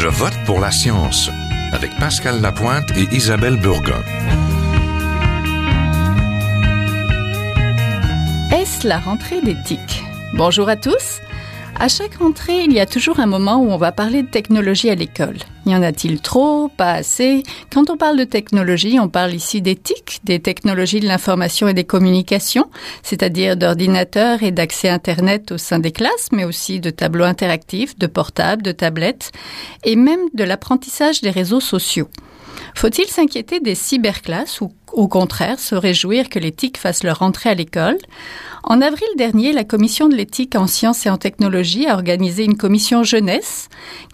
Je vote pour la science avec Pascal Lapointe et Isabelle Burgon. Est-ce la rentrée d'éthique Bonjour à tous. À chaque rentrée, il y a toujours un moment où on va parler de technologie à l'école. Y en a-t-il trop, pas assez? Quand on parle de technologie, on parle ici d'éthique, des technologies de l'information et des communications, c'est-à-dire d'ordinateurs et d'accès Internet au sein des classes, mais aussi de tableaux interactifs, de portables, de tablettes, et même de l'apprentissage des réseaux sociaux. Faut-il s'inquiéter des cyberclasses ou au contraire se réjouir que l'éthique fasse leur entrée à l'école? En avril dernier, la commission de l'éthique en sciences et en technologie a organisé une commission jeunesse.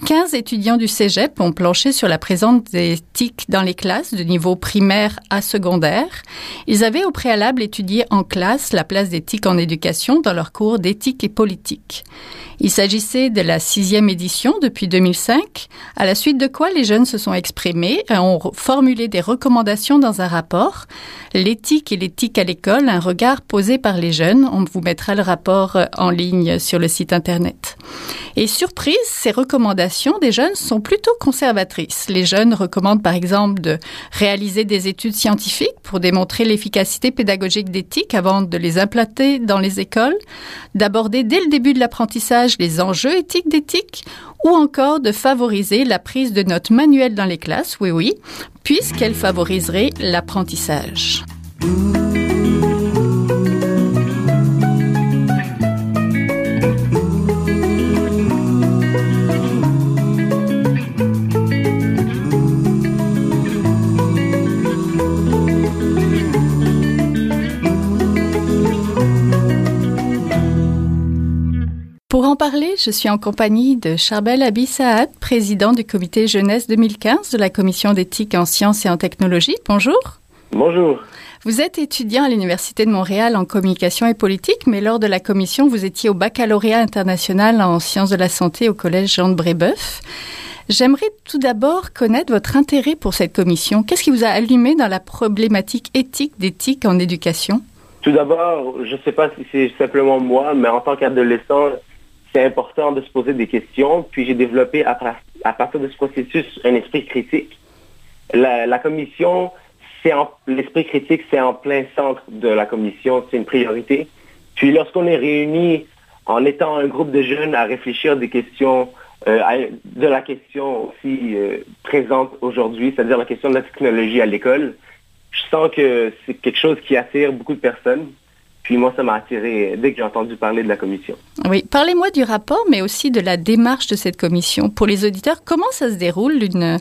15 étudiants du cégep ont planché sur la présence d'éthique dans les classes de niveau primaire à secondaire. Ils avaient au préalable étudié en classe la place d'éthique en éducation dans leur cours d'éthique et politique. Il s'agissait de la sixième édition depuis 2005, à la suite de quoi les jeunes se sont exprimés et ont formulé des recommandations dans un rapport. L'éthique et l'éthique à l'école, un regard posé par les jeunes. On vous mettra le rapport euh, en ligne sur le site internet. Et surprise, ces recommandations des jeunes sont plutôt conservatrices. Les jeunes recommandent par exemple de réaliser des études scientifiques pour démontrer l'efficacité pédagogique d'éthique avant de les implanter dans les écoles, d'aborder dès le début de l'apprentissage les enjeux éthiques d'éthique ou encore de favoriser la prise de notes manuelles dans les classes, oui oui, puisqu'elle favoriserait l'apprentissage. Je suis en compagnie de Charbel Abissaad, président du comité jeunesse 2015 de la commission d'éthique en sciences et en technologie. Bonjour. Bonjour. Vous êtes étudiant à l'Université de Montréal en communication et politique, mais lors de la commission, vous étiez au baccalauréat international en sciences de la santé au collège Jean de Brébeuf. J'aimerais tout d'abord connaître votre intérêt pour cette commission. Qu'est-ce qui vous a allumé dans la problématique éthique d'éthique en éducation? Tout d'abord, je ne sais pas si c'est simplement moi, mais en tant qu'adolescent, c'est important de se poser des questions. Puis j'ai développé à, partir de ce processus un esprit critique. La, commission, c'est l'esprit critique, c'est en plein centre de la commission, c'est une priorité. Puis lorsqu'on est réunis en étant un groupe de jeunes à réfléchir des questions, euh, de la question aussi euh, présente aujourd'hui, c'est-à-dire la question de la technologie à l'école, je sens que c'est quelque chose qui attire beaucoup de personnes. Puis moi, ça m'a attiré dès que j'ai entendu parler de la commission. Oui, parlez-moi du rapport, mais aussi de la démarche de cette commission. Pour les auditeurs, comment ça se déroule, une,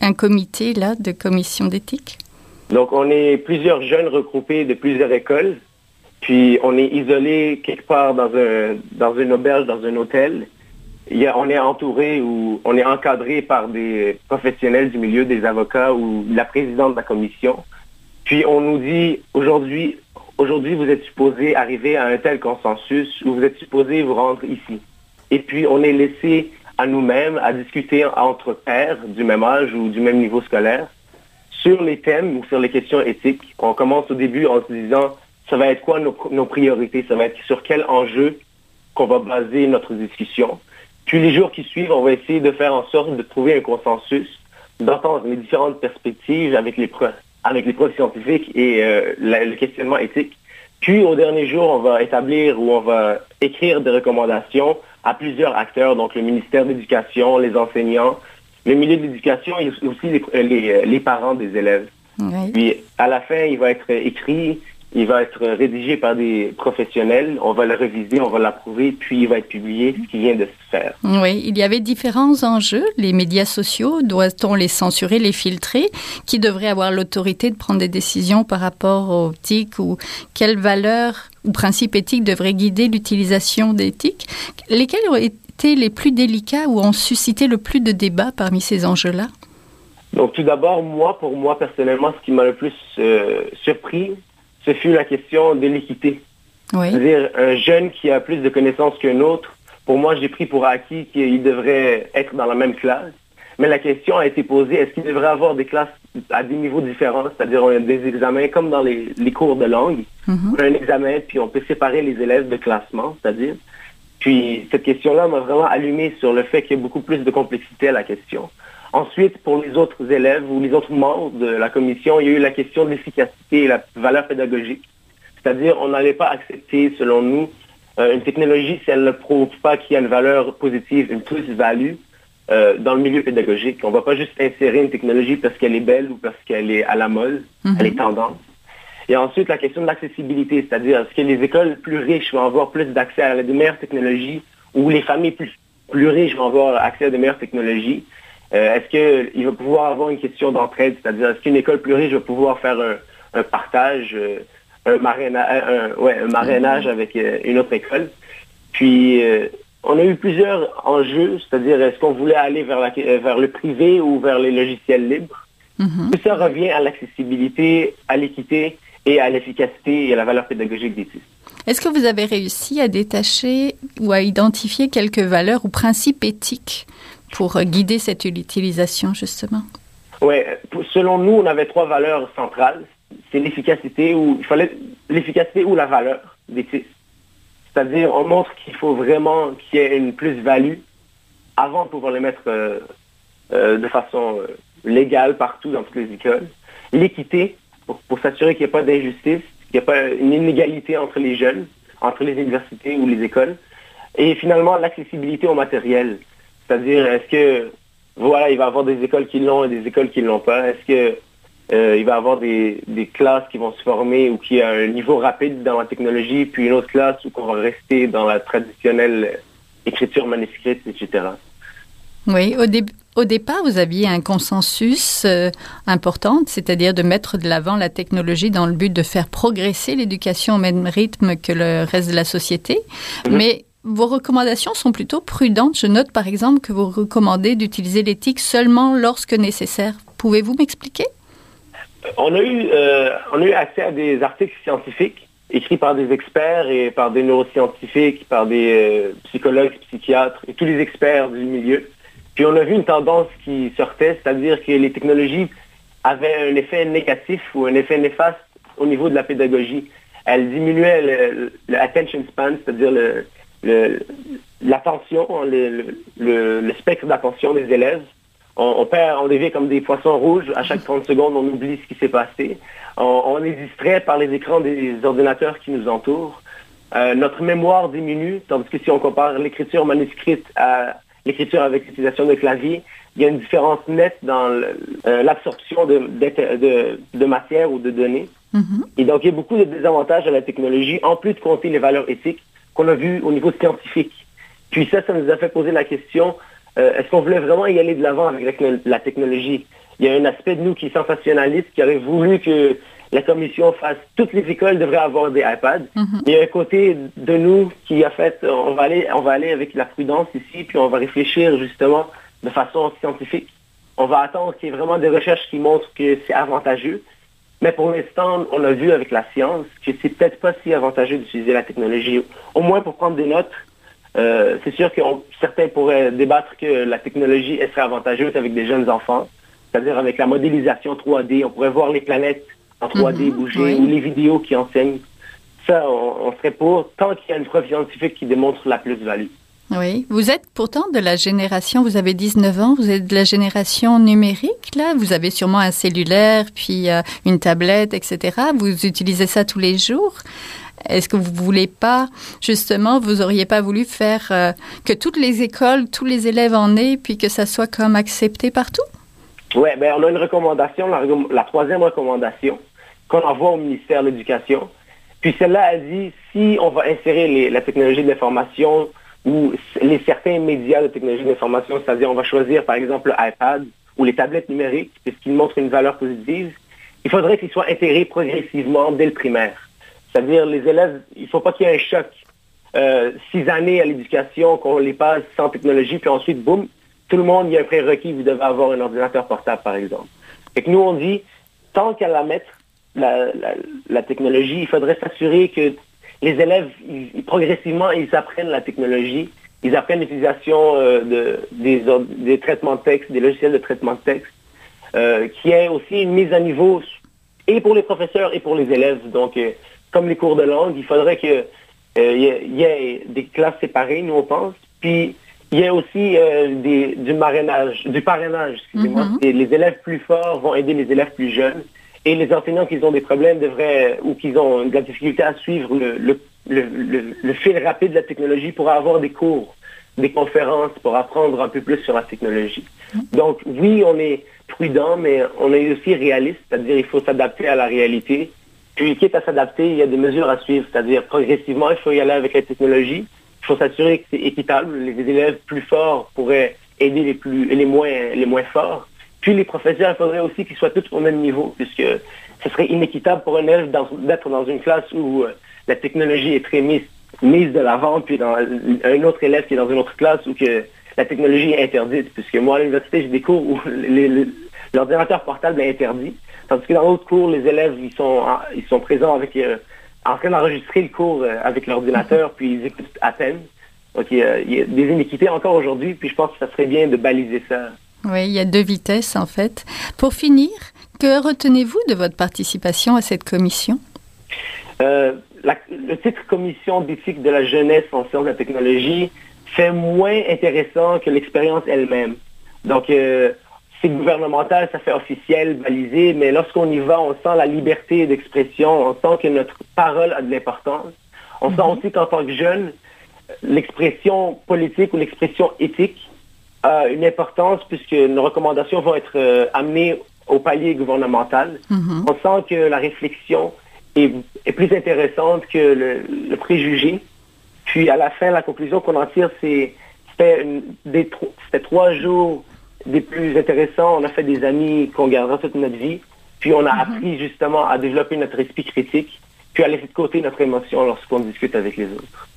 un comité là, de commission d'éthique? Donc, on est plusieurs jeunes regroupés de plusieurs écoles. Puis, on est isolés quelque part dans, un, dans une auberge, dans un hôtel. Il y a, on est entouré ou on est encadré par des professionnels du milieu, des avocats ou la présidente de la commission. Puis, on nous dit, aujourd'hui, aujourd'hui, vous êtes supposé arriver à un tel consensus ou vous êtes supposé vous rendre ici. Et puis, on est laissé à nous-mêmes à discuter entre pairs du même âge ou du même niveau scolaire sur les thèmes ou sur les questions éthiques. On commence au début en se disant, ça va être quoi nos, priorités, ça va être sur quel enjeu qu'on va baser notre discussion? Puis les jours qui suivent, on va essayer de faire en sorte de trouver un consensus, d'entendre les différentes perspectives avec les, avec les preuves scientifiques et euh, le questionnement éthique. Puis au dernier jour, on va établir ou on va écrire des recommandations à plusieurs acteurs, donc le ministère de l'Éducation, les enseignants, le milieu de l'éducation et aussi les, les, les, parents des élèves. Puis à la fin, il va être écrit il va être rédigé par des professionnels, on va le réviser, on va l'approuver, puis il va être publié, ce qui vient de se faire. Oui, il y avait différents enjeux. Les médias sociaux, doit-on les censurer, les filtrer? Qui devrait avoir l'autorité de prendre des décisions par rapport aux éthiques ou quelles valeurs ou principes éthiques devraient guider l'utilisation d'éthiques? Lesquels ont été les plus délicats ou ont suscité le plus de débats parmi ces enjeux-là? Donc tout d'abord, moi, pour moi personnellement, ce qui m'a le plus euh, surpris, ce fut la question de l'équité. C'est-à-dire, un jeune qui a plus de connaissances qu'un autre, pour moi, j'ai pris pour acquis qu'il devrait être dans la même classe. Mais la question a été posée, est-ce qu'il devrait avoir des classes à des niveaux différents? C'est-à-dire, on a des examens comme dans les, cours de langue? On a un examen, puis on peut séparer les élèves de classement, c'est-à-dire. Puis cette question-là m'a vraiment allumé sur le fait qu'il y a beaucoup plus de complexité à la question. Ensuite, pour les autres élèves ou les autres membres de la commission, il y a eu la question de l'efficacité et la valeur pédagogique. C'est-à-dire, on n'allait pas accepter, selon nous, euh, une technologie si elle ne prouve pas qu'il y a une valeur positive, une plus-value euh, dans le milieu pédagogique. On ne va pas juste insérer une technologie parce qu'elle est belle ou parce qu'elle est à la mode, mhm. elle est tendance. Et ensuite, la question de l'accessibilité, c'est-à-dire est-ce que les écoles plus riches vont avoir plus d'accès à de meilleures technologies ou les familles plus, plus riches vont avoir accès à de meilleures technologies? Euh, est-ce qu'il va pouvoir avoir une question d'entraide, c'est-à-dire est-ce qu'une école plus riche va pouvoir faire un, partage, un, marrainage, avec euh, une autre école? Puis, euh, on a eu plusieurs enjeux, c'est-à-dire est-ce qu'on voulait aller vers, vers le privé ou vers les logiciels libres? Mm-hmm. Tout ça revient à l'accessibilité, à l'équité et à l'efficacité et à la valeur pédagogique des titres. Est-ce que vous avez réussi à détacher ou à identifier quelques valeurs ou principes éthiques pour guider cette utilisation, justement? Oui, selon nous, on avait trois valeurs centrales c'est l'efficacité ou il fallait l'efficacité ou la valeur des. C'est-à-dire, on montre qu'il faut vraiment qu'il y ait une plus-value avant de pouvoir les mettre euh, euh, de façon euh, légale partout dans toutes les écoles. L'équité, pour, s'assurer qu'il n'y ait pas d'injustice, qu'il n'y ait pas une inégalité entre les jeunes, entre les universités ou les écoles. Et finalement, l'accessibilité au matériel. C'est-à-dire, est-ce que, voilà, il va y avoir des écoles qui l'ont et des écoles qui ne l'ont pas. Est-ce que euh, il va y avoir des, classes qui vont se former ou qui a un niveau rapide dans la technologie, puis une autre classe où on va rester dans la traditionnelle écriture manuscrite, etc. Oui, au, au départ, vous aviez un consensus euh, important, c'est-à-dire de mettre de l'avant la technologie dans le but de faire progresser l'éducation au même rythme que le reste de la société. Mhm. Mais vos recommandations sont plutôt prudentes. Je note par exemple que vous recommandez d'utiliser l'éthique seulement lorsque nécessaire. Pouvez-vous m'expliquer? On a eu, euh, accès à des articles scientifiques écrits par des experts et par des neuroscientifiques, par des euh, psychologues, psychiatres et tous les experts du milieu. Puis on a vu une tendance qui sortait, c'est-à-dire que les technologies avaient un effet négatif ou un effet néfaste au niveau de la pédagogie. Elles diminuaient l'attention span, c'est-à-dire l'attention, le spectre d'attention des élèves on, perd, on devient comme des poissons rouges. À chaque 30 secondes, on oublie ce qui s'est passé. On, est distrait par les écrans des ordinateurs qui nous entourent. Euh, notre mémoire diminue, tandis que si on compare l'écriture manuscrite à l'écriture avec l'utilisation de clavier, il y a une différence nette dans euh, l'absorption de, matière ou de données. Mm-hmm. Et donc, il y a beaucoup de désavantages à la technologie, en plus de compter les valeurs éthiques qu'on a vues au niveau scientifique. Puis ça, ça nous a fait poser la question, euh, est-ce qu'on voulait vraiment y aller de l'avant avec la technologie? Il y a un aspect de nous qui est sensationnaliste, qui aurait voulu que la commission fasse, toutes les écoles devraient avoir des iPads. Mhm. Il y a un côté de nous qui a fait, on va aller, on va aller avec la prudence ici, puis on va réfléchir justement de façon scientifique. On va attendre qu'il y ait vraiment des recherches qui montrent que c'est avantageux. Mais pour l'instant, on a vu avec la science que c'est peut-être pas si avantageux d'utiliser la technologie, au moins pour prendre des notes, euh, c'est sûr que certains pourraient débattre que la technologie serait avantageuse avec des jeunes enfants, c'est-à-dire avec la modélisation 3D. On pourrait voir les planètes en 3D mhm, bouger ou les vidéos qui enseignent. Ça, on, serait pour tant qu'il y a une preuve scientifique qui démontre la plus-value. Oui, vous êtes pourtant de la génération, vous avez 19 ans, vous êtes de la génération numérique, là, vous avez sûrement un cellulaire, puis euh, une tablette, etc. Vous utilisez ça tous les jours. Est-ce que vous voulez pas, justement, vous auriez pas voulu faire euh, que toutes les écoles, tous les élèves en aient, puis que ça soit comme accepté partout? Oui, ben on a une recommandation, la, troisième recommandation qu'on envoie au ministère de l'Éducation. Puis celle-là, elle dit, si on va insérer la technologie de l'information ou les certains médias de technologie de l'information, c'est-à-dire on va choisir par exemple l'iPad ou les tablettes numériques, puisqu'ils montrent une valeur positive, il faudrait qu'ils soient intégrés progressivement dès le primaire. C'est-à-dire, les élèves, il ne faut pas qu'il y ait un choc. Euh, six années à l'éducation, qu'on les passe sans technologie, puis ensuite, boum, tout le monde, il y a un prérequis, vous devez avoir un ordinateur portable, par exemple. Et que nous, on dit, tant qu'à la mettre, la, technologie, il faudrait s'assurer que les élèves, progressivement, ils apprennent la technologie, ils apprennent l'utilisation euh, de, des, traitements de texte, des logiciels de traitement de texte, euh, qui est aussi une mise à niveau et pour les professeurs et pour les élèves. Donc, comme les cours de langue, il faudrait que Euh, il y, a des classes séparées, nous on pense. Puis il y a aussi euh, des, du marrainage, du parrainage, excusez-moi. Mm-hmm. Les élèves plus forts vont aider les élèves plus jeunes. Et les enseignants qui ont des problèmes devraient, ou qui ont de la difficulté à suivre le, fil rapide de la technologie pour avoir des cours, des conférences pour apprendre un peu plus sur la technologie. Donc oui, on est prudent, mais on est aussi réaliste, c'est-à-dire il faut s'adapter à la réalité. Puis, quitte à s'adapter, il y a des mesures à suivre, c'est-à-dire progressivement, il faut y aller avec la technologie. Il faut s'assurer que c'est équitable. Les élèves plus forts pourraient aider les plus les moins les moins forts. Puis les professeurs, il faudrait aussi qu'ils soient tous au même niveau, puisque ce serait inéquitable pour un élève d'être dans une classe où euh, la technologie est très mise, de l'avant, puis dans un autre élève qui est dans une autre classe où que la technologie est interdite. Puisque moi, à l'université, j'ai des cours où l'ordinateur portable est interdit. Tandis que dans d'autres cours, les élèves, ils sont, ils sont présents avec, euh, en train d'enregistrer le cours euh, avec l'ordinateur, puis ils écoutent à peine. Donc, il y, a, des inéquités encore aujourd'hui, puis je pense que ça serait bien de baliser ça. Oui, il y a deux vitesses, en fait. Pour finir, que retenez-vous de votre participation à cette commission? Euh, le titre Commission d'éthique de la jeunesse en sciences de la technologie fait moins intéressant que l'expérience elle-même. Donc, c'est gouvernemental, ça fait officiel, balisé, mais lorsqu'on y va, on sent la liberté d'expression, on sent que notre parole a de l'importance. On sent mhm. aussi qu'en tant que jeune, l'expression politique ou l'expression éthique a une importance puisque nos recommandations vont être euh, amenées au palier gouvernemental. Mhm. On sent que la réflexion est, plus intéressante que le, préjugé. Puis à la fin, la conclusion qu'on en tire, c'est c'était trois jours des plus intéressants. On a fait des amis qu'on gardera toute notre vie. Puis on a mhm. appris justement à développer notre esprit critique, puis à laisser de côté notre émotion lorsqu'on discute avec les autres.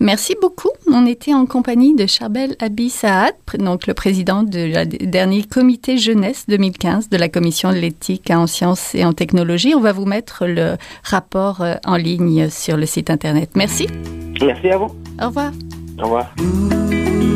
Merci beaucoup. On était en compagnie de Charbel Abi Saad, donc le président du dernier comité jeunesse 2015 de la commission de l'éthique en sciences et en technologie. On va vous mettre le rapport euh, en ligne sur le site internet. Merci. Merci à vous. Au revoir. Au revoir.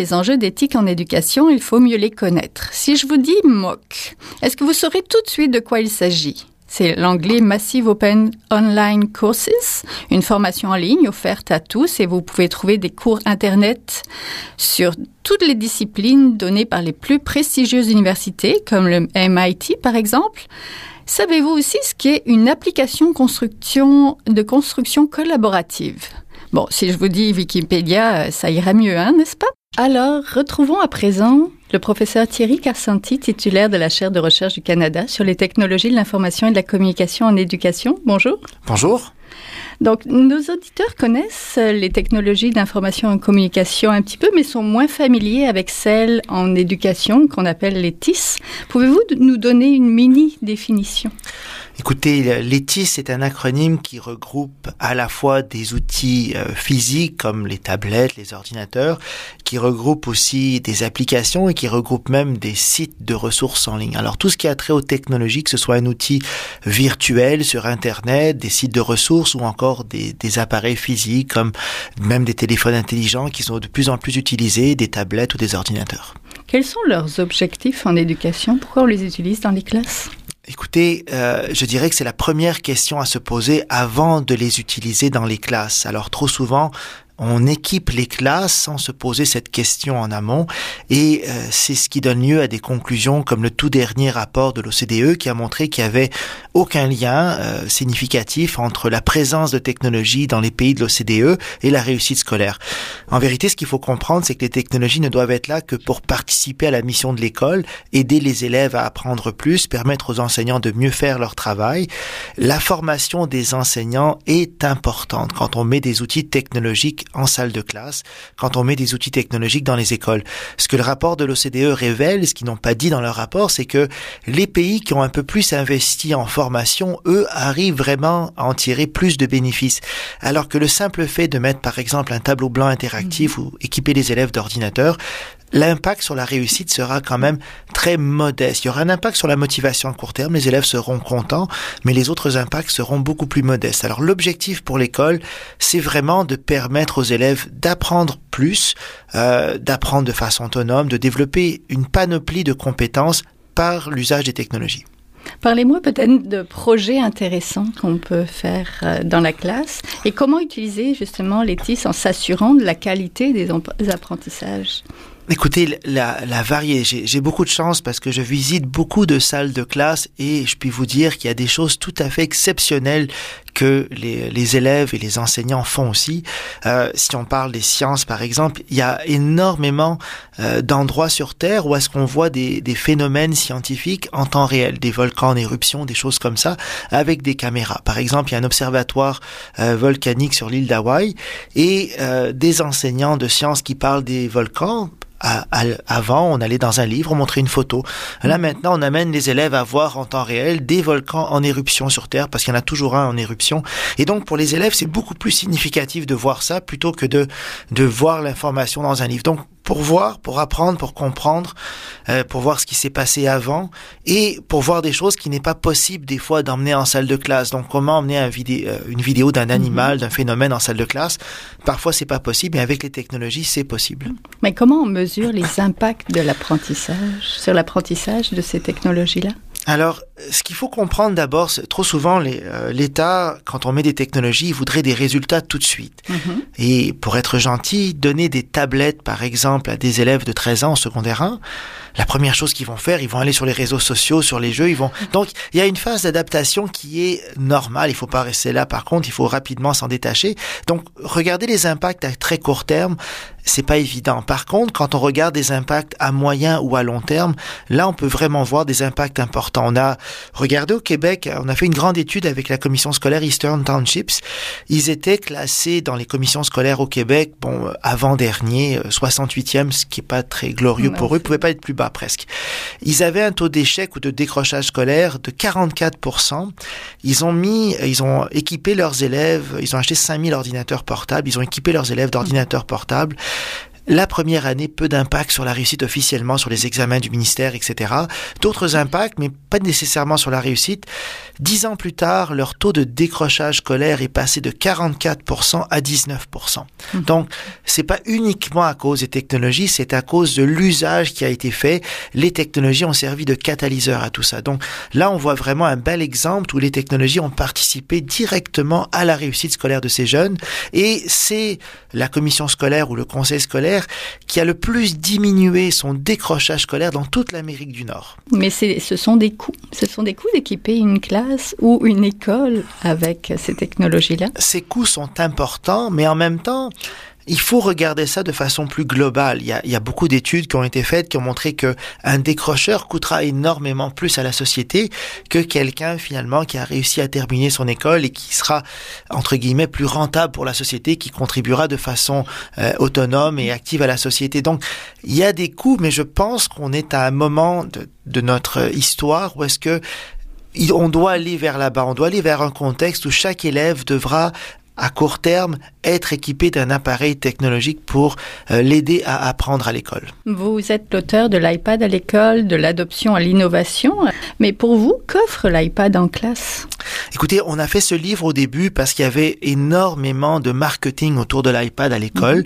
Les enjeux d'éthique en éducation, il faut mieux les connaître. Si je vous dis MOOC, est-ce que vous saurez tout de suite de quoi il s'agit? C'est l'anglais Massive Open Online Courses, une formation en ligne offerte à tous et vous pouvez trouver des cours Internet sur toutes les disciplines données par les plus prestigieuses universités, comme le MIT par exemple. Savez-vous aussi ce qu'est une application de construction collaborative? Bon, si je vous dis Wikipédia, ça ira mieux, hein, n'est-ce pas? Alors, retrouvons à présent le professeur Thierry Carsanti, titulaire de la chaire de recherche du Canada sur les technologies de l'information et de la communication en éducation. Bonjour. Bonjour. Donc, nos auditeurs connaissent les technologies d'information et communication un petit peu, mais sont moins familiers avec celles en éducation qu'on appelle les TIS. Pouvez-vous nous donner une mini définition? Écoutez, l'ETIS est un acronyme qui regroupe à la fois des outils euh, physiques comme les tablettes, les ordinateurs, qui regroupe aussi des applications et qui regroupe même des sites de ressources en ligne. Alors tout ce qui a trait aux technologies, que ce soit un outil virtuel sur Internet, des sites de ressources ou encore des, des appareils physiques comme même des téléphones intelligents qui sont de plus en plus utilisés, des tablettes ou des ordinateurs. Quels sont leurs objectifs en éducation? Pourquoi on les utilise dans les classes? Écoutez, euh, je dirais que c'est la première question à se poser avant de les utiliser dans les classes. Alors trop souvent, on équipe les classes sans se poser cette question en amont et euh, c'est ce qui donne lieu à des conclusions comme le tout dernier rapport de l'OCDE qui a montré qu'il y avait aucun lien euh, significatif entre la présence de technologies dans les pays de l'OCDE et la réussite scolaire. En vérité, ce qu'il faut comprendre, c'est que les technologies ne doivent être là que pour participer à la mission de l'école, aider les élèves à apprendre plus, permettre aux enseignants de mieux faire leur travail. La formation des enseignants est importante quand on met des outils technologiques en salle de classe quand on met des outils technologiques dans les écoles. Ce que le rapport de l'OCDE révèle, ce qu'ils n'ont pas dit dans leur rapport, c'est que les pays qui ont un peu plus investi en formation, eux, arrivent vraiment à en tirer plus de bénéfices. Alors que le simple fait de mettre, par exemple, un tableau blanc interactif mmh. ou équiper les élèves d'ordinateurs, l'impact sur la réussite sera quand même très modeste. Il y aura un impact sur la motivation à court terme, les élèves seront contents, mais les autres impacts seront beaucoup plus modestes. Alors l'objectif pour l'école, c'est vraiment de permettre aux élèves d'apprendre plus, euh, d'apprendre de façon autonome, de développer une panoplie de compétences par l'usage des technologies. Parlez-moi peut-être de projets intéressants qu'on peut faire euh, dans la classe et comment utiliser justement les TIS en s'assurant de la qualité des apprentissages. Écoutez, la, la variété, j'ai beaucoup de chance parce que je visite beaucoup de salles de classe et je puis vous dire qu'il y a des choses tout à fait exceptionnelles que les, les élèves et les enseignants font aussi. Euh, si on parle des sciences, par exemple, il y a énormément euh, d'endroits sur Terre où est-ce qu'on voit des, des, phénomènes scientifiques en temps réel, des volcans en éruption, des choses comme ça, avec des caméras. Par exemple, il y a un observatoire euh, volcanique sur l'île d'Hawaï et euh, des enseignants de sciences qui parlent des volcans avant, on allait dans un livre, on montrait une photo. Là, mm. maintenant, on amène les élèves à voir en temps réel des volcans en éruption sur Terre, parce qu'il y en a toujours un en éruption. Et donc, pour les élèves, c'est beaucoup plus significatif de voir ça plutôt que de, de voir l'information dans un livre. Donc, pour voir, pour apprendre, pour comprendre, euh, pour voir ce qui s'est passé avant et pour voir des choses qui n'est pas possible des fois d'emmener en salle de classe. Donc comment emmener un vidé euh, une vidéo d'un animal, mhm. d'un phénomène en salle de classe? Parfois c'est pas possible, mais avec les technologies c'est possible. Mais comment on mesure les impacts de l'apprentissage sur l'apprentissage de ces technologies-là? Alors, ce qu'il faut comprendre d'abord, c'est trop souvent euh, l'État, quand on met des technologies, il voudrait des résultats tout de suite. Mm-hmm. Et pour être gentil, donner des tablettes, par exemple, à des élèves de 13 ans en secondaire 1, la première chose qu'ils vont faire, ils vont aller sur les réseaux sociaux, sur les jeux, ils vont. Donc, il y a une phase d'adaptation qui est normale. Il faut pas rester là. Par contre, il faut rapidement s'en détacher. Donc, regardez les impacts à très court terme c'est pas évident. Par contre, quand on regarde des impacts à moyen ou à long terme, là, on peut vraiment voir des impacts importants. On a regardé au Québec, on a fait une grande étude avec la commission scolaire Eastern Townships. Ils étaient classés dans les commissions scolaires au Québec, bon, avant-dernier, 68e, euh, ce qui est pas très glorieux pour eux, ils pouvaient pas être plus presque. Ils avaient un taux d'échec ou de décrochage scolaire de 44%. Ils ont mis, ils ont équipé leurs élèves, ils ont acheté 5000 ordinateurs portables, ils ont équipé leurs élèves d'ordinateurs portables. La première année, peu d'impact sur la réussite officiellement sur les examens du ministère, etc. D'autres impacts, mais pas nécessairement sur la réussite. Dix ans plus tard, leur taux de décrochage scolaire est passé de 44% à 19%. Mmh. Donc, c'est pas uniquement à cause des technologies, c'est à cause de l'usage qui a été fait. Les technologies ont servi de catalyseur à tout ça. Donc, là, on voit vraiment un bel exemple où les technologies ont participé directement à la réussite scolaire de ces jeunes. Et c'est la commission scolaire ou le conseil scolaire qui a le plus diminué son décrochage scolaire dans toute l'Amérique du Nord. Mais ce sont des coûts. Ce sont des coûts d'équiper une classe ou une école avec ces technologies-là. Ces coûts sont importants, mais en même temps, il faut regarder ça de façon plus globale. Il y a, beaucoup d'études qui ont été faites qui ont montré que un décrocheur coûtera énormément plus à la société que quelqu'un finalement qui a réussi à terminer son école et qui sera entre guillemets plus rentable pour la société, qui contribuera de façon euh, autonome et active à la société. Donc il y a des coûts, mais je pense qu'on est à un moment de, de notre histoire où est-ce que on doit aller vers là-bas, on doit aller vers un contexte où chaque élève devra à court terme, être équipé d'un appareil technologique pour euh, l'aider à apprendre à l'école. Vous êtes l'auteur de l'iPad à l'école, de l'adoption à l'innovation, mais pour vous, qu'offre l'iPad en classe? Écoutez, on a fait ce livre au début parce qu'il y avait énormément de marketing autour de l'iPad à l'école mhm.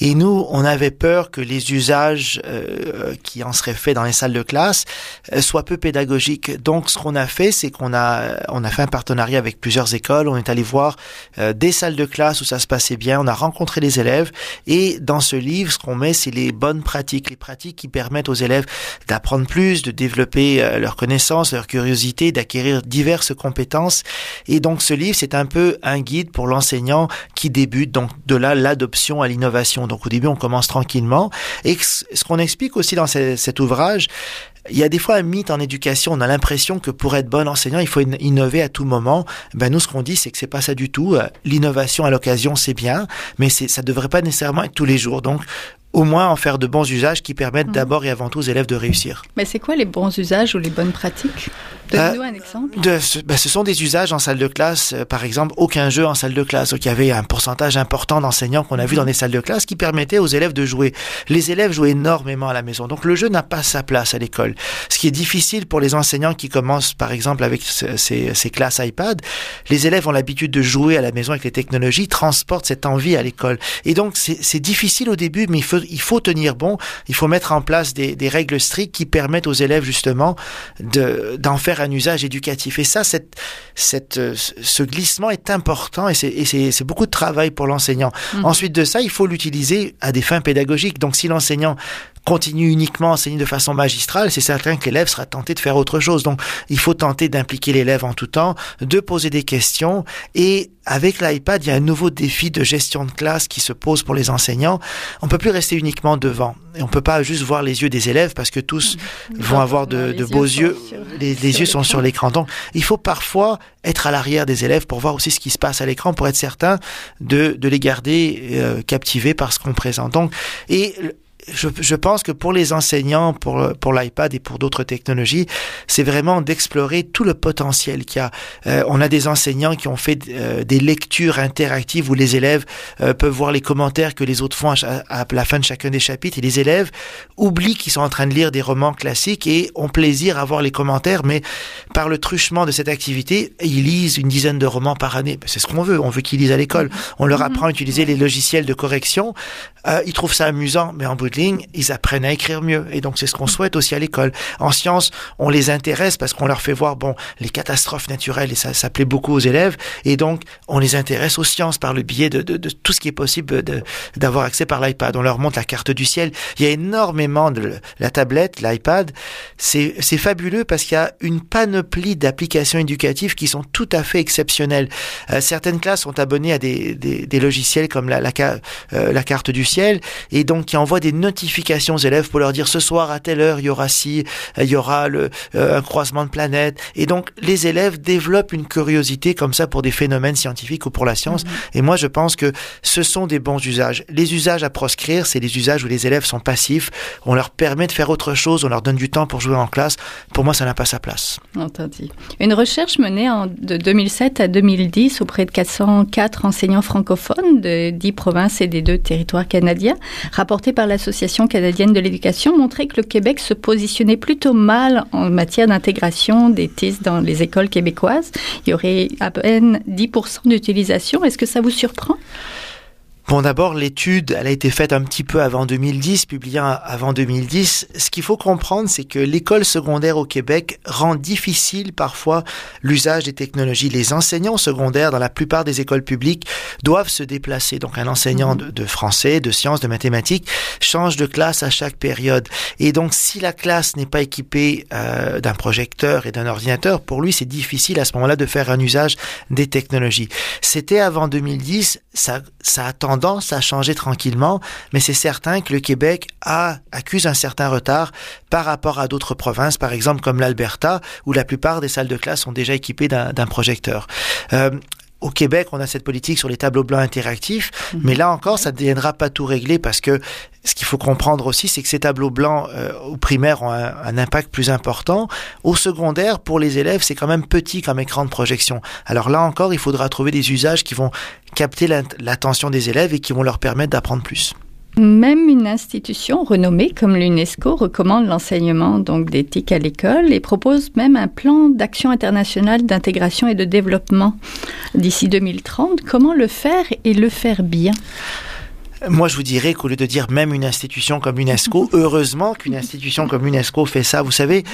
et nous, on avait peur que les usages euh, qui en seraient faits dans les salles de classe euh, soient peu pédagogiques. Donc, ce qu'on a fait, c'est qu'on a on a fait un partenariat avec plusieurs écoles. On est allé voir des salles de classe où ça se passait bien, on a rencontré les élèves et dans ce livre, ce qu'on met, c'est les bonnes pratiques, les pratiques qui permettent aux élèves d'apprendre plus, de développer euh, leur connaissance, leur curiosité, d'acquérir diverses compétences. Et donc ce livre, c'est un peu un guide pour l'enseignant qui débute, donc de là l'adoption à l'innovation. Donc au début, on commence tranquillement. Et ce qu'on explique aussi dans cet ouvrage, il y a des fois un mythe en éducation. On a l'impression que pour être bon enseignant, il faut innover à tout moment. Ben nous, ce qu'on dit, c'est que c'est pas ça du tout. Euh, l'innovation à l'occasion, c'est bien, mais ça devrait pas nécessairement être tous les jours. Donc au moins en faire de bons usages qui permettent mhm. d'abord et avant tout aux élèves de réussir. Mais c'est quoi les bons usages ou les bonnes pratiques? Donne-nous euh, un exemple. De, ben, ce sont des usages en salle de classe, euh, par exemple, aucun jeu en salle de classe. Donc il y avait un pourcentage important d'enseignants qu'on a vu dans des salles de classe qui permettaient aux élèves de jouer. Les élèves jouent énormément à la maison. Donc le jeu n'a pas sa place à l'école. Ce qui est difficile pour les enseignants qui commencent, par exemple, avec ces, ces classes iPad, les élèves ont l'habitude de jouer à la maison avec les technologies, transportent cette envie à l'école. Et donc c'est difficile au début, mais il faut, il faut tenir bon. Il faut mettre en place des, des règles strictes qui permettent aux élèves justement d'en faire un usage éducatif. Et ça, cette, cette, ce glissement est important et c'est beaucoup de travail pour l'enseignant. Mmh. Ensuite de ça, il faut l'utiliser à des fins pédagogiques. Donc si l'enseignant continue uniquement à enseigner de façon magistrale, c'est certain que l'élève sera tenté de faire autre chose. Donc, il faut tenter d'impliquer l'élève en tout temps, de poser des questions. Et avec l'iPad, il y a un nouveau défi de gestion de classe qui se pose pour les enseignants. On peut plus rester uniquement devant. Et on peut pas juste voir les yeux des élèves parce que tous mmh. vont avoir de, de beaux yeux. les, les yeux sont sur l'écran. Donc, il faut parfois être à l'arrière des élèves pour voir aussi ce qui se passe à l'écran, pour être certain de, de les garder euh, captivés par ce qu'on présente. Donc, et je, je, pense que pour les enseignants, pour, pour l'iPad et pour d'autres technologies, c'est vraiment d'explorer tout le potentiel qu'il y a. Euh, on a des enseignants qui ont fait euh, des lectures interactives où les élèves euh, peuvent voir les commentaires que les autres font à, à, la fin de chacun des chapitres et les élèves oublient qu'ils sont en train de lire des romans classiques et ont plaisir à voir les commentaires, mais par le truchement de cette activité, ils lisent une dizaine de romans par année. C'est ce qu'on veut, on veut qu'ils lisent à l'école. On leur apprend à utiliser les logiciels de correction. ils trouvent ça amusant, mais en bout ils apprennent à écrire mieux. Et donc, c'est ce qu'on souhaite aussi à l'école. En sciences, on les intéresse parce qu'on leur fait voir, bon, les catastrophes naturelles, et ça, ça plaît beaucoup aux élèves. Et donc, on les intéresse aux sciences par le biais de, tout ce qui est possible d'avoir accès par l'iPad. On leur montre la carte du ciel. Il y a énormément de la tablette, l'iPad. C'est fabuleux parce qu'il y a une panoplie d'applications éducatives qui sont tout à fait exceptionnelles. Euh, certaines classes sont abonnées à des, logiciels comme la, la, euh, la carte du ciel et donc qui envoient des notifications aux élèves pour leur dire ce soir à telle heure il y aura ci, il y aura le, euh, un croisement de planètes. Et donc les élèves développent une curiosité comme ça pour des phénomènes scientifiques ou pour la science. Mm-hmm. Et moi je pense que ce sont des bons usages. Les usages à proscrire, c'est les usages où les élèves sont passifs, on leur permet de faire autre chose, on leur donne du temps pour jouer en classe. Pour moi ça n'a pas sa place. Entendu. Une recherche menée en, de 2007 à 2010 auprès de 404 enseignants francophones de 10 provinces et des deux territoires canadiens, rapportée par l'association l'Association canadienne de l'éducation montrait que le Québec se positionnait plutôt mal en matière d'intégration des TIS dans les écoles québécoises. Il y aurait à peine 10% d'utilisation. Est-ce que ça vous surprend? Bon, d'abord, l'étude, elle a été faite un petit peu avant 2010, publiée avant 2010. Ce qu'il faut comprendre, c'est que l'école secondaire au Québec rend difficile parfois l'usage des technologies. Les enseignants secondaires, dans la plupart des écoles publiques, doivent se déplacer. Donc, un enseignant de, de français, de sciences, de mathématiques change de classe à chaque période. Et donc, si la classe n'est pas équipée euh, d'un projecteur et d'un ordinateur, pour lui, c'est difficile à ce moment-là de faire un usage des technologies. C'était avant 2010, ça, ça attend tendance à changer tranquillement, mais c'est certain que le Québec a, accuse un certain retard par rapport à d'autres provinces, par exemple comme l'Alberta, où la plupart des salles de classe sont déjà équipées d'un projecteur. Euh, au Québec, on a cette politique sur les tableaux blancs interactifs, mhm. mais là encore, ça ne deviendra pas tout réglé parce que ce qu'il faut comprendre aussi, c'est que ces tableaux blancs euh, au primaire ont un, un, impact plus important. Au secondaire, pour les élèves, c'est quand même petit comme écran de projection. Alors là encore, il faudra trouver des usages qui vont capter l'attention des élèves et qui vont leur permettre d'apprendre plus. Même une institution renommée comme l'UNESCO recommande l'enseignement donc d'éthique à l'école et propose même un plan d'action internationale d'intégration et de développement d'ici 2030. Comment le faire et le faire bien? Moi, je vous dirais qu'au lieu de dire même une institution comme l'UNESCO, heureusement qu'une institution comme l'UNESCO fait ça. Vous savez,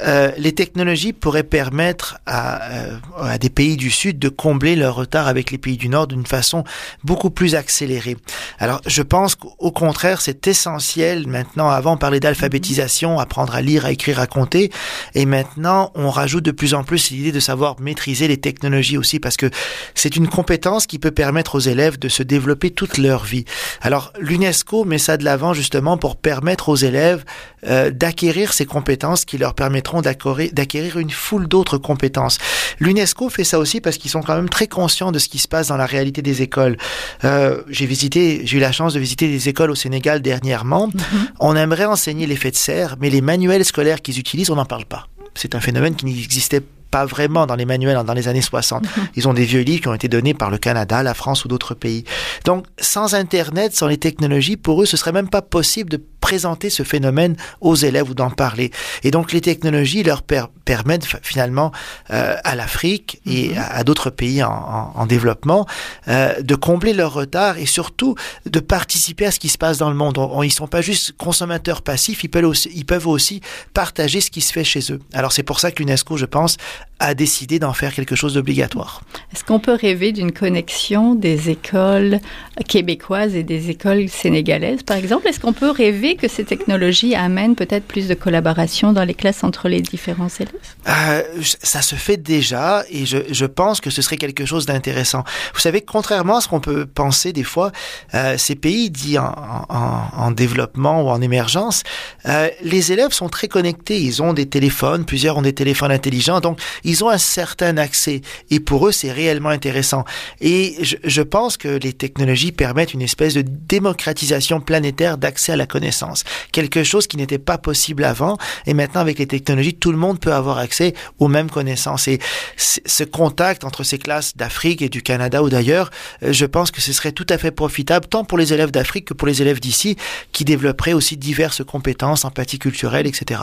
euh, les technologies pourraient permettre à, euh, à, des pays du Sud de combler leur retard avec les pays du Nord d'une façon beaucoup plus accélérée. Alors, je pense qu'au contraire, c'est essentiel maintenant. Avant, on parlait d'alphabétisation, apprendre à lire, à écrire, à compter, et maintenant, on rajoute de plus en plus l'idée de savoir maîtriser les technologies aussi, parce que c'est une compétence qui peut permettre aux élèves de se développer toute leur vie. Alors, l'UNESCO met ça de l'avant justement pour permettre aux élèves euh, d'acquérir ces compétences qui leur permettront d'acquérir une foule d'autres compétences. L'UNESCO fait ça aussi parce qu'ils sont quand même très conscients de ce qui se passe dans la réalité des écoles. Euh, j'ai visité, j'ai eu la chance de visiter des écoles au Sénégal dernièrement. Mm-hmm. On aimerait enseigner l'effet de serre, mais les manuels scolaires qu'ils utilisent, on n'en parle pas. C'est un phénomène qui n'existait pas vraiment dans les manuels dans les années 60. Mm-hmm. Ils ont des vieux livres qui ont été donnés par le Canada, la France ou d'autres pays. Donc, sans Internet, sans les technologies, pour eux, ce serait même pas possible de présenter ce phénomène aux élèves ou d'en parler. Et donc les technologies leur permettent finalement euh, à l'Afrique et mhm. à, d'autres pays en, en, développement euh, de combler leur retard et surtout de participer à ce qui se passe dans le monde. On, ils sont pas juste consommateurs passifs, ils peuvent aussi, ils peuvent aussi partager ce qui se fait chez eux. Alors c'est pour ça que l'UNESCO, je pense, a décidé d'en faire quelque chose d'obligatoire. Est-ce qu'on peut rêver d'une connexion des écoles québécoises et des écoles sénégalaises, par exemple? Est-ce qu'on peut rêver que ces technologies amènent peut-être plus de collaboration dans les classes entre les différents élèves? Euh, Ça se fait déjà et je, je, pense que ce serait quelque chose d'intéressant. Vous savez, contrairement à ce qu'on peut penser des fois, euh, ces pays dits en, en, en, développement ou en émergence, euh, les élèves sont très connectés. Ils ont des téléphones, plusieurs ont des téléphones intelligents, donc ils ont un certain accès et pour eux c'est réellement intéressant. Et je, je pense que les technologies permettent une espèce de démocratisation planétaire d'accès à la connaissance. Quelque chose qui n'était pas possible avant. Et maintenant, avec les technologies, tout le monde peut avoir accès aux mêmes connaissances. Et ce contact entre ces classes d'Afrique et du Canada ou d'ailleurs, euh, je pense que ce serait tout à fait profitable, tant pour les élèves d'Afrique que pour les élèves d'ici, qui développeraient aussi diverses compétences, empathie culturelle, etc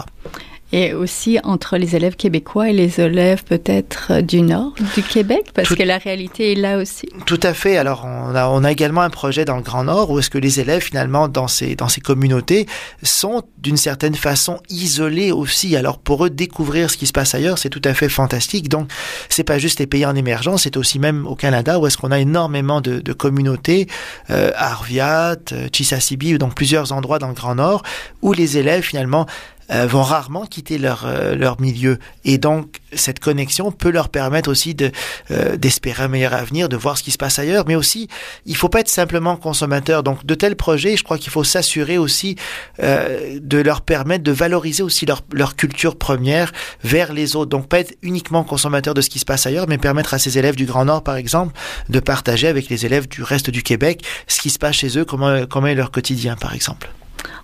et aussi entre les élèves québécois et les élèves peut-être du nord du Québec, parce que la réalité est là aussi. Tout à fait. Alors, on a, on a également un projet dans le Grand Nord où est-ce que les élèves, finalement, dans ces, dans ces communautés, sont d'une certaine façon isolés aussi. Alors, pour eux, découvrir ce qui se passe ailleurs, c'est tout à fait fantastique. Donc, c'est pas juste les pays en émergence, c'est aussi même au Canada où est-ce qu'on a énormément de, de communautés, euh, Arviat, euh, Chisasibi, donc plusieurs endroits dans le Grand Nord, où les élèves, finalement, euh, vont rarement quitter leur euh, leur milieu et donc cette connexion peut leur permettre aussi de euh, d'espérer un meilleur avenir, de voir ce qui se passe ailleurs, mais aussi il faut pas être simplement consommateur. Donc de tels projets, je crois qu'il faut s'assurer aussi de leur permettre de valoriser aussi leur leur culture première vers les autres. Donc pas être uniquement consommateur de ce qui se passe ailleurs, mais permettre à ces élèves du Grand Nord par exemple de partager avec les élèves du reste du Québec ce qui se passe chez eux, comment comment est leur quotidien par exemple.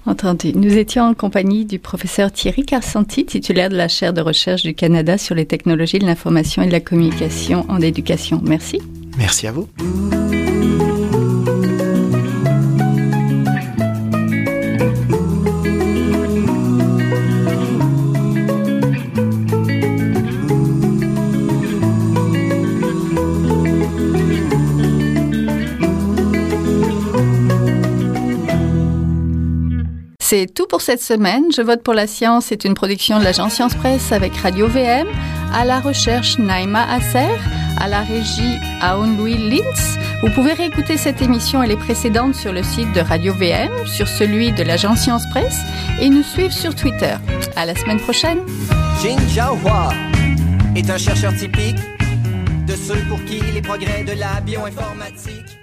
Entendu. Nous étions en compagnie du professeur Thierry Carsanti, titulaire de la chaire de recherche du Canada sur les technologies de l'information et de la communication en éducation. Merci. Merci à vous. Pour cette semaine. Je vote pour la science C'est une production de l'agence Science Presse avec Radio VM. À la recherche, Naima Asser. À la régie, Aon Louis Lintz. Vous pouvez réécouter cette émission et les précédentes sur le site de Radio VM, sur celui de l'agence Science Presse et nous suivre sur Twitter. À la semaine prochaine. Jin Hua est un chercheur typique de ceux pour qui les progrès de la bioinformatique